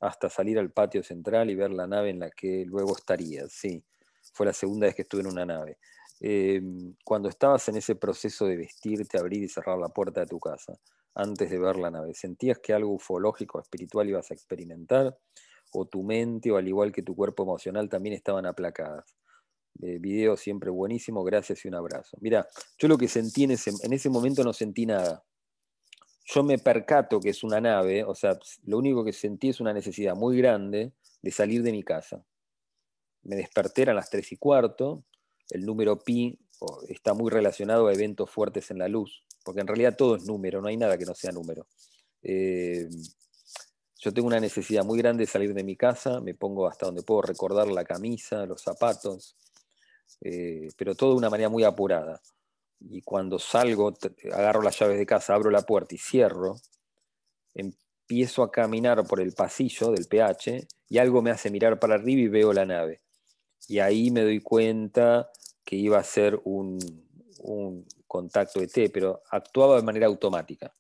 hasta salir al patio central y ver la nave en la que luego estarías, sí, fue la segunda vez que estuve en una nave. Em, cuando estabas en ese proceso de vestirte, abrir y cerrar la puerta de tu casa, antes de ver la nave? ¿Sentías que algo ufológico, espiritual ibas a experimentar? ¿O tu mente, o al igual que tu cuerpo emocional, también estaban aplacadas? video siempre buenísimo, gracias y un abrazo. Mira, yo lo que sentí en ese, en ese momento no sentí nada. Yo me percato que es una nave, o sea, lo único que sentí es una necesidad muy grande de salir de mi casa. Me desperté a las tres y cuarto, el número pi está muy relacionado a eventos fuertes en la luz porque en realidad todo es número, no hay nada que no sea número. Eh, yo tengo una necesidad muy grande de salir de mi casa, me pongo hasta donde puedo recordar la camisa, los zapatos, eh, pero todo de una manera muy apurada. Y cuando salgo, agarro las llaves de casa, abro la puerta y cierro, empiezo a caminar por el pasillo del PH y algo me hace mirar para arriba y veo la nave. Y ahí me doy cuenta que iba a ser un, un contacto ET, pero actuaba de manera automática,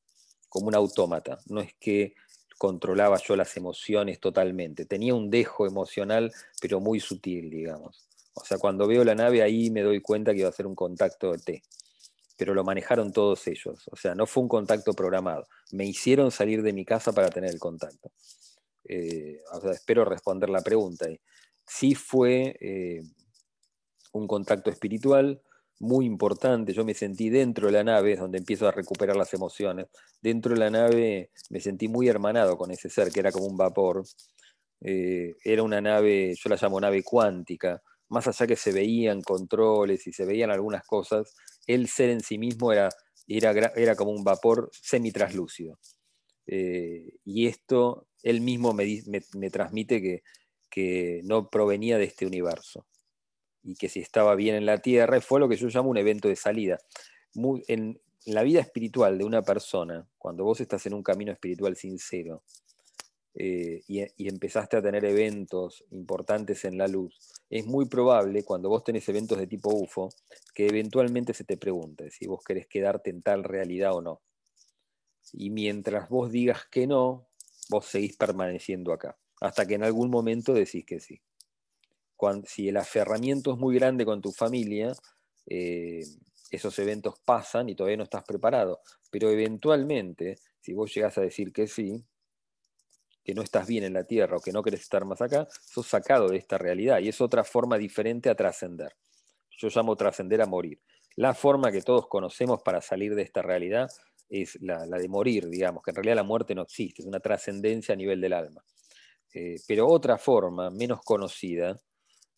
como un autómata. No es que controlaba yo las emociones totalmente. Tenía un dejo emocional, pero muy sutil, digamos. O sea, cuando veo la nave ahí me doy cuenta que iba a ser un contacto ET. Pero lo manejaron todos ellos. O sea, no fue un contacto programado. Me hicieron salir de mi casa para tener el contacto. Eh, espero responder la pregunta. Sí fue eh, un contacto espiritual, muy importante. Yo me sentí dentro de la nave, donde empiezo a recuperar las emociones. Dentro de la nave me sentí muy hermanado con ese ser, que era como un vapor. Eh, era una nave, yo la llamo nave cuántica. Más allá que se veían controles y se veían algunas cosas, el ser en sí mismo era, era, era como un vapor semi-traslúcido. Eh, y esto, él mismo me, transmite que, que no provenía de este universo y que si estaba bien en la tierra, fue lo que yo llamo un evento de salida. en, la vida espiritual de una persona, cuando vos estás en un camino espiritual sincero eh, y, empezaste a tener eventos importantes en la luz, es muy probable cuando vos tenés eventos de tipo UFO que eventualmente se te pregunte si vos querés quedarte en tal realidad o no. Y mientras vos digas que no, vos seguís permaneciendo acá, hasta que en algún momento decís que sí. si el aferramiento es muy grande con tu familia, eh, esos eventos pasan y todavía no estás preparado. Pero eventualmente, si vos llegás a decir que sí, que no estás bien en la tierra o que no querés estar más acá, sos sacado de esta realidad y es otra forma diferente a trascender. Yo llamo trascender a morir. La forma que todos conocemos para salir de esta realidad es la, de morir, digamos, que en realidad la muerte no existe, es una trascendencia a nivel del alma. Eh, pero otra forma, menos conocida,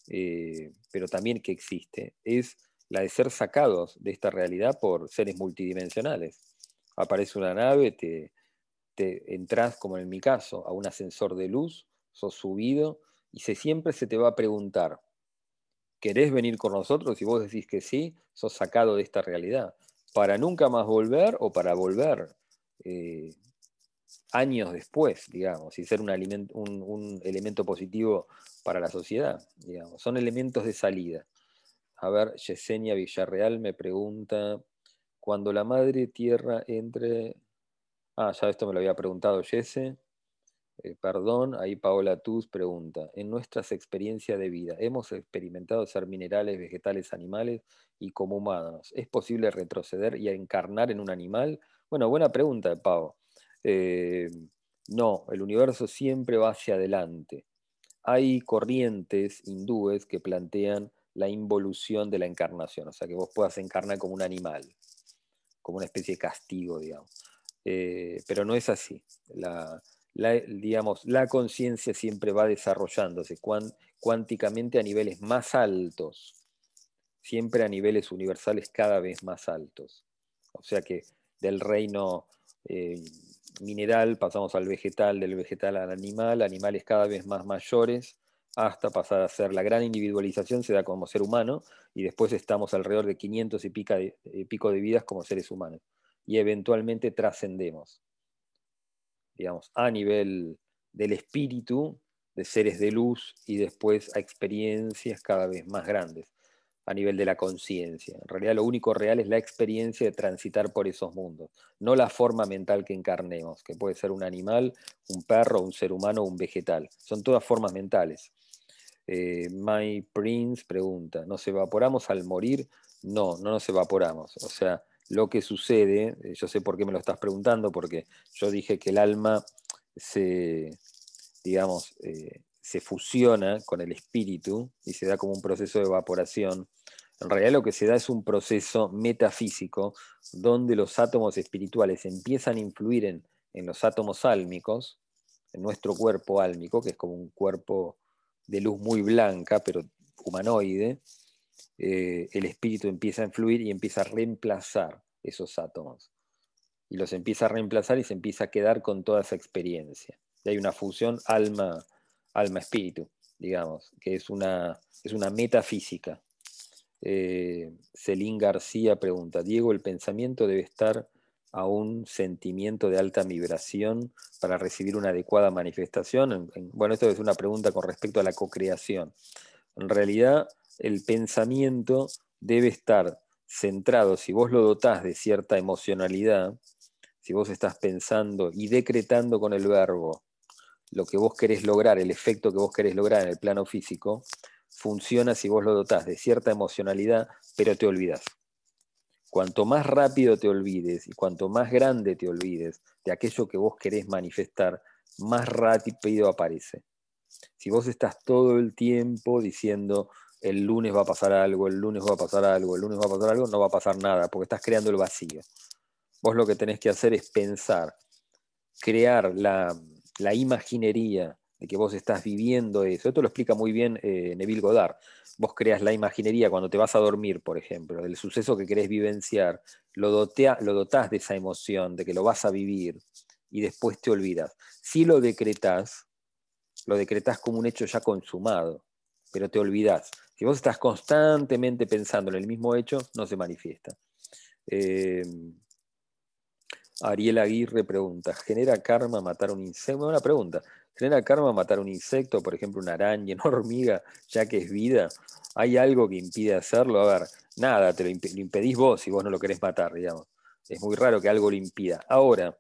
eh, pero también que existe, es la de ser sacados de esta realidad por seres multidimensionales. Aparece una nave, te, entras, como en mi caso, a un ascensor de luz, sos subido, y se, siempre se te va a preguntar, ¿querés venir con nosotros? Y vos decís que sí, sos sacado de esta realidad. Para nunca más volver o para volver eh, años después, digamos, y ser un, un, elemento positivo para la sociedad, digamos. Son elementos de salida. A ver, Yesenia Villarreal me pregunta, cuando la madre tierra entre... Ah, ya esto me lo había preguntado Jesse. Eh, perdón, ahí Paola Tuz pregunta, en nuestras experiencias de vida, ¿hemos experimentado ser minerales, vegetales, animales y como humanos? ¿Es posible retroceder y encarnar en un animal? Bueno, buena pregunta, Pau. Eh, no, el universo siempre va hacia adelante. Hay corrientes hindúes que plantean la involución de la encarnación, o sea, que vos puedas encarnar como un animal, como una especie de castigo, digamos. Eh, pero no es así. La, digamos, la conciencia siempre va desarrollándose cuánticamente a niveles más altos, siempre a niveles universales cada vez más altos. O sea que del reino eh, mineral pasamos al vegetal, del vegetal al animal, animales cada vez más mayores, hasta pasar a ser la gran individualización se da como ser humano y después estamos alrededor de 500 y eh, pico de vidas como seres humanos y eventualmente trascendemos, digamos, a nivel del espíritu, de seres de luz y después a experiencias cada vez más grandes, a nivel de la conciencia. En realidad lo único real es la experiencia de transitar por esos mundos, no la forma mental que encarnemos, que puede ser un animal, un perro, un ser humano un vegetal. Son todas formas mentales. Eh, My Prince pregunta, ¿nos evaporamos al morir? No, no nos evaporamos. O sea, lo que sucede, eh, yo sé por qué me lo estás preguntando, porque yo dije que el alma se, digamos, eh, se fusiona con el espíritu y se da como un proceso de evaporación. En realidad lo que se da es un proceso metafísico donde los átomos espirituales empiezan a influir en, en los átomos álmicos, en nuestro cuerpo álmico, que es como un cuerpo de luz muy blanca, pero humanoide, eh, el espíritu empieza a influir y empieza a reemplazar esos átomos. Y los empieza a reemplazar y se empieza a quedar con toda esa experiencia. Y hay una fusión alma, alma-espíritu, digamos, que es una, es una metafísica. Eh, Celín García pregunta, Diego, ¿el pensamiento debe estar a un sentimiento de alta vibración para recibir una adecuada manifestación? bueno, esto es una pregunta con respecto a la co-creación. En realidad, el pensamiento debe estar centrado, si vos lo dotás de cierta emocionalidad, si vos estás pensando y decretando con el verbo lo que vos querés lograr, el efecto que vos querés lograr en el plano físico, funciona si vos lo dotás de cierta emocionalidad, pero te olvidas. Cuanto más rápido te olvides y cuanto más grande te olvides de aquello que vos querés manifestar, más rápido aparece. Si vos estás todo el tiempo diciendo, el lunes va a pasar algo, el lunes va a pasar algo, el lunes va a pasar algo, no va a pasar nada, porque estás creando el vacío. Vos lo que tenés que hacer es pensar, crear la, imaginería de que vos estás viviendo eso. Esto lo explica muy bien eh, Neville Goddard. Vos creas la imaginería cuando te vas a dormir, por ejemplo, del suceso que querés vivenciar, lo, lo dotás de esa emoción, de que lo vas a vivir, y después te olvidas. Si lo decretás, lo decretás como un hecho ya consumado, pero te olvidás. Si vos estás constantemente pensando en el mismo hecho, no se manifiesta. Eh, Ariel Aguirre pregunta, ¿genera karma matar un insecto? Buena pregunta. ¿Genera karma matar un insecto, por ejemplo, una araña, una hormiga, ya que es vida? ¿Hay algo que impide hacerlo? A ver, nada, te lo, impedís vos si vos no lo querés matar, digamos. Es muy raro que algo lo impida. Ahora,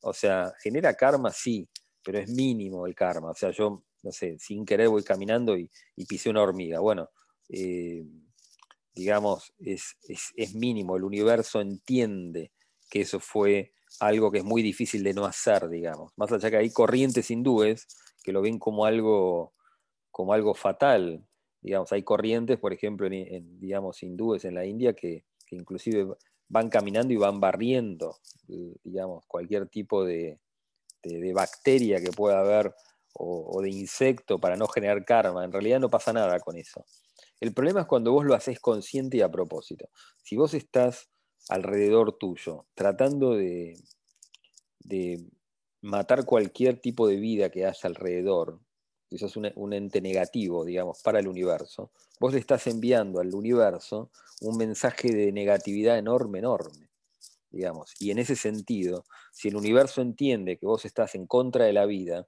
o sea, genera karma, sí, pero es mínimo el karma. O sea, yo, no sé, sin querer voy caminando y, pisé una hormiga. Bueno, eh, digamos, es, mínimo. El universo entiende que eso fue algo que es muy difícil de no hacer, digamos. Más allá que hay corrientes hindúes que lo ven como algo, como algo fatal. Digamos, hay corrientes, por ejemplo, en, digamos, hindúes en la India que, inclusive van caminando y van barriendo, eh, digamos, cualquier tipo de, bacteria que pueda haber o, de insecto para no generar karma. En realidad no pasa nada con eso. El problema es cuando vos lo haces consciente y a propósito. Si vos estás alrededor tuyo tratando de, de matar cualquier tipo de vida que haya alrededor, eso es un, ente negativo, digamos, para el universo, vos le estás enviando al universo un mensaje de negatividad enorme, enorme, digamos. Y en ese sentido, si el universo entiende que vos estás en contra de la vida,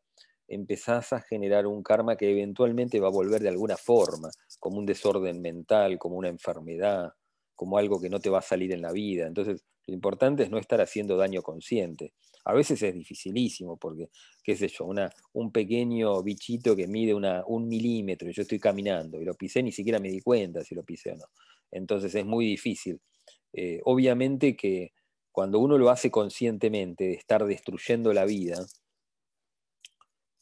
empezás a generar un karma que eventualmente va a volver de alguna forma, como un desorden mental, como una enfermedad, como algo que no te va a salir en la vida. Entonces, lo importante es no estar haciendo daño consciente. A veces es dificilísimo porque, qué sé yo, una, un pequeño bichito que mide una, un milímetro y yo estoy caminando y lo pisé, ni siquiera me di cuenta si lo pisé o no. Entonces es muy difícil. Eh, obviamente que cuando uno lo hace conscientemente de estar destruyendo la vida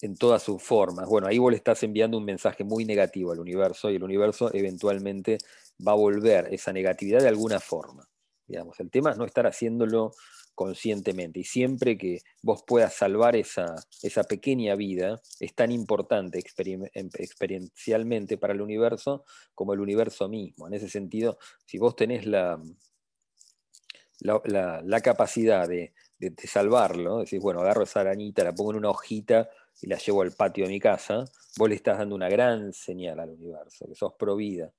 en todas sus formas, bueno, ahí vos le estás enviando un mensaje muy negativo al universo y el universo eventualmente va a volver esa negatividad de alguna forma. Digamos, el tema es no estar haciéndolo conscientemente. Y siempre que vos puedas salvar esa, esa pequeña vida, es tan importante em, experiencialmente para el universo como el universo mismo. En ese sentido, si vos tenés la, la, capacidad de, salvarlo, decís, bueno, agarro esa arañita, la pongo en una hojita y la llevo al patio de mi casa, vos le estás dando una gran señal al universo, que sos pro vida.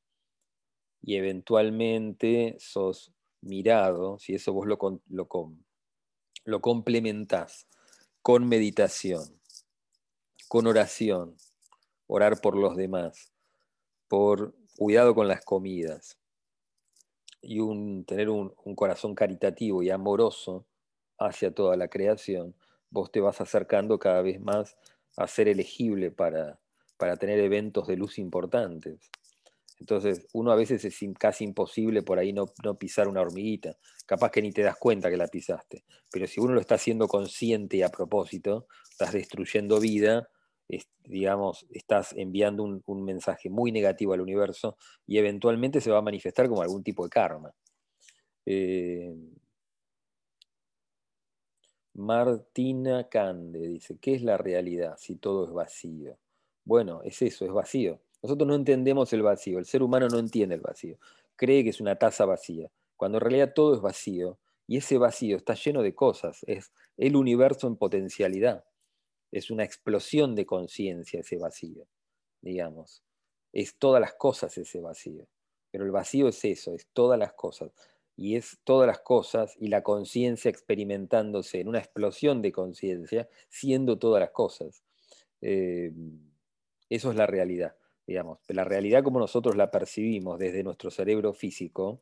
Y eventualmente sos mirado, si eso vos lo, lo, lo complementás con meditación, con oración, orar por los demás, por cuidado con las comidas y tener un, corazón caritativo y amoroso hacia toda la creación, vos te vas acercando cada vez más a ser elegible para, para tener eventos de luz importantes. Entonces, uno a veces es casi imposible por ahí no, pisar una hormiguita. Capaz que ni te das cuenta que la pisaste. Pero si uno lo está haciendo consciente y a propósito, estás destruyendo vida, digamos, estás enviando un, mensaje muy negativo al universo y eventualmente se va a manifestar como algún tipo de karma. Eh, Martina Cande dice, ¿qué es la realidad si todo es vacío? Bueno, es eso, es vacío. Nosotros no entendemos el vacío, el ser humano no entiende el vacío, cree que es una taza vacía, cuando en realidad todo es vacío y ese vacío está lleno de cosas, es el universo en potencialidad, es una explosión de conciencia ese vacío, digamos, es todas las cosas ese vacío, pero el vacío es eso, es todas las cosas y es todas las cosas y la conciencia experimentándose en una explosión de conciencia, siendo todas las cosas. Eh, eso es la realidad digamos, la realidad como nosotros la percibimos desde nuestro cerebro físico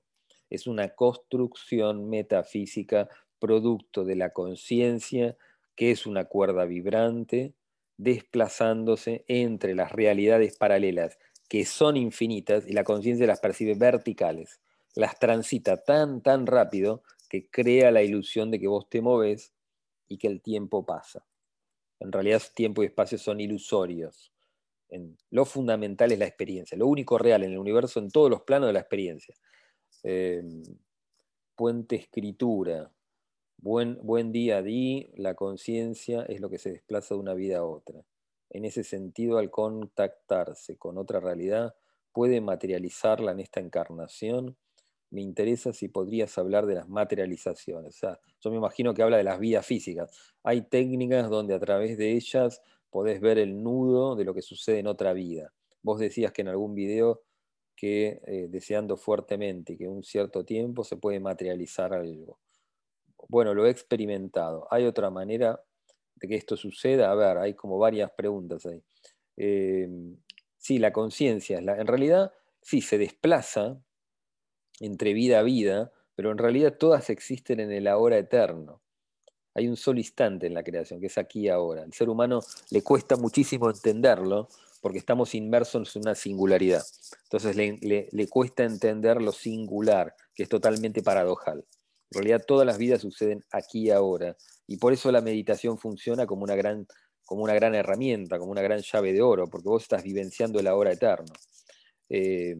es una construcción metafísica producto de la conciencia que es una cuerda vibrante desplazándose entre las realidades paralelas que son infinitas y la conciencia las percibe verticales, las transita tan, tan rápido que crea la ilusión de que vos te moves y que el tiempo pasa. En realidad tiempo y espacio son ilusorios lo fundamental es la experiencia, lo único real en el universo, en todos los planos de la experiencia. Em, puente escritura, buen, buen día, di, la conciencia es lo que se desplaza de una vida a otra. En ese sentido, al contactarse con otra realidad, puede materializarla en esta encarnación. Me interesa si podrías hablar de las materializaciones. O sea, yo me imagino que habla de las vidas físicas. Hay técnicas donde a través de ellas podés ver el nudo de lo que sucede en otra vida. Vos decías que en algún video que eh, deseando fuertemente que un cierto tiempo se puede materializar algo. Bueno, lo he experimentado. ¿Hay otra manera de que esto suceda? A ver, hay como varias preguntas ahí. Eh, sí, la conciencia, en realidad sí se desplaza entre vida a vida, pero en realidad todas existen en el ahora eterno. Hay un solo instante en la creación, que es aquí y ahora. El ser humano le cuesta muchísimo entenderlo, porque estamos inmersos en una singularidad. Entonces le, cuesta entender lo singular, que es totalmente paradojal. En realidad todas las vidas suceden aquí y ahora, y por eso la meditación funciona como una gran, como una gran herramienta, como una gran llave de oro, porque vos estás vivenciando el ahora eterno. Eh,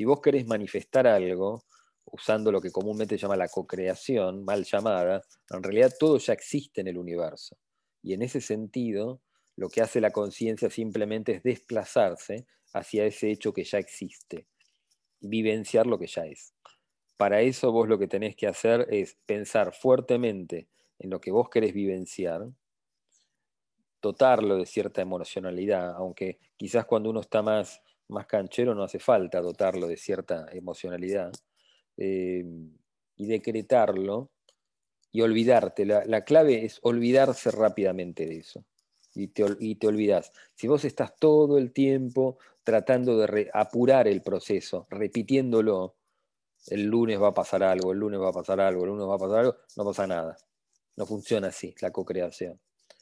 si vos querés manifestar algo, usando lo que comúnmente se llama la cocreación, mal llamada, en realidad todo ya existe en el universo. Y en ese sentido, lo que hace la conciencia simplemente es desplazarse hacia ese hecho que ya existe, vivenciar lo que ya es. Para eso vos lo que tenés que hacer es pensar fuertemente en lo que vos querés vivenciar, dotarlo de cierta emocionalidad, aunque quizás cuando uno está más, más canchero no hace falta dotarlo de cierta emocionalidad, eh, y decretarlo y olvidarte. La, clave es olvidarse rápidamente de eso y te, y te olvidas. Si vos estás todo el tiempo tratando de apurar el proceso, repitiéndolo, el lunes va a pasar algo, el lunes va a pasar algo, el lunes va a pasar algo, no pasa nada. No funciona así la co-creación.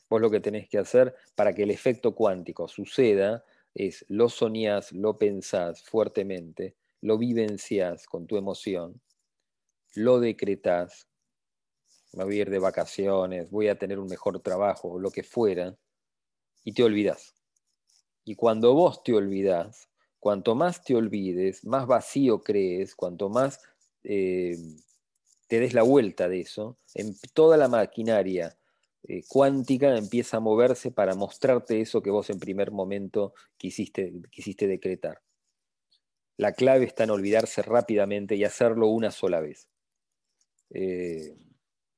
Vos lo que tenés que hacer para que el efecto cuántico suceda es lo soñás, lo pensás fuertemente, lo vivenciás con tu emoción, lo decretás, me voy a ir de vacaciones, voy a tener un mejor trabajo, lo que fuera, y te olvidas. Y cuando vos te olvidas, cuanto más te olvides, más vacío crees, cuanto más eh, te des la vuelta de eso, en toda la maquinaria eh, cuántica empieza a moverse para mostrarte eso que vos en primer momento quisiste, quisiste decretar. La clave está en olvidarse rápidamente y hacerlo una sola vez. Eh,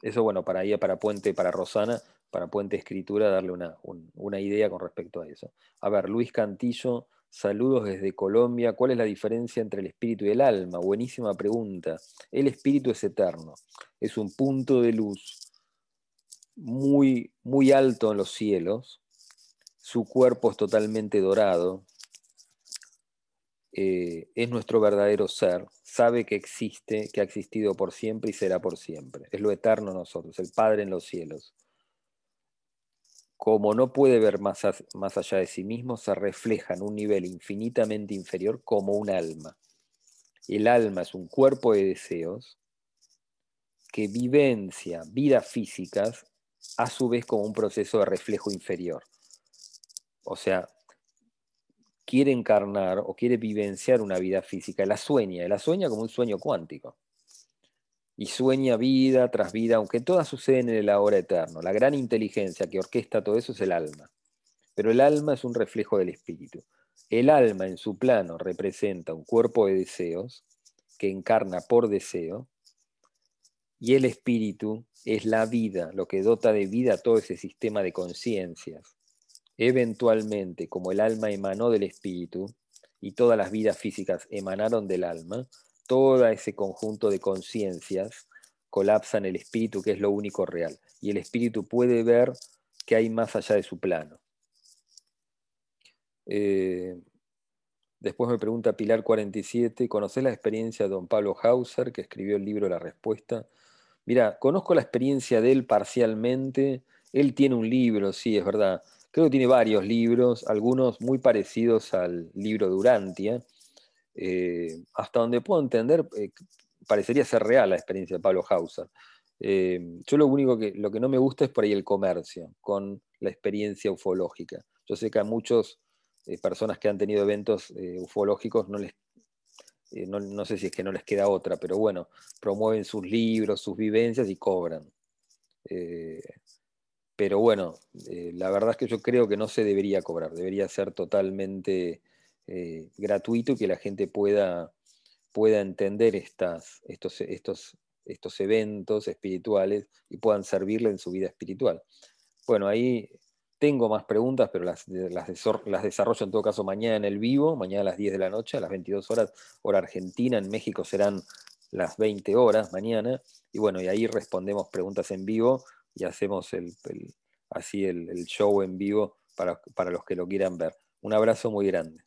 eso, bueno, para ella, para Puente, para Rosana, para Puente Escritura, darle una, idea con respecto a eso. A ver, Luis Cantillo, saludos desde Colombia. ¿Cuál es la diferencia entre el espíritu y el alma? Buenísima pregunta. El espíritu es eterno, es un punto de luz muy, muy alto en los cielos. Su cuerpo es totalmente dorado, eh, es nuestro verdadero ser, sabe que existe, que ha existido por siempre y será por siempre. Es lo eterno nosotros, el Padre en los cielos como no puede ver más, más allá de sí mismo, se refleja en un nivel infinitamente inferior como un alma. El alma es un cuerpo de deseos que vivencia vidas físicas a su vez como un proceso de reflejo inferior. O sea, quiere encarnar o quiere vivenciar una vida física, la sueña, la sueña como un sueño cuántico y sueña vida tras vida, aunque todas suceden en el ahora eterno. La gran inteligencia que orquesta todo eso es el alma. Pero el alma es un reflejo del espíritu. El alma en su plano representa un cuerpo de deseos que encarna por deseo y el espíritu es la vida, lo que dota de vida todo ese sistema de conciencias. Eventualmente, como el alma emanó del espíritu y todas las vidas físicas emanaron del alma, todo ese conjunto de conciencias colapsa en el espíritu, que es lo único real. Y el espíritu puede ver que hay más allá de su plano. Eh, después me pregunta Pilar 47, ¿conoces la experiencia de don Pablo Hauser, que escribió el libro La Respuesta? Mira, conozco la experiencia de él parcialmente. Él tiene un libro, sí, es verdad. Creo que tiene varios libros, algunos muy parecidos al libro de Urantia eh, hasta donde puedo entender, eh, parecería ser real la experiencia de Pablo Hauser. Eh, yo lo único que, lo que no me gusta es por ahí el comercio, con la experiencia ufológica. Yo sé que a muchas personas que han tenido eventos ufológicos no les no, sé si es que no les queda otra, pero bueno, promueven sus libros, sus vivencias y cobran. pero bueno, la verdad es que yo creo que no se debería cobrar, debería ser totalmente eh, gratuito y que la gente pueda, pueda entender estas, estos, estos, estos eventos espirituales y puedan servirle en su vida espiritual. Bueno, ahí tengo más preguntas, pero las, las, las, desarrollo en todo caso mañana en el vivo, mañana a las 10 de la noche, a las 22 horas, hora argentina, en México serán las 20 horas mañana, y bueno, y ahí respondemos preguntas en vivo y hacemos el, así el, show en vivo para, para los que lo quieran ver. Un abrazo muy grande.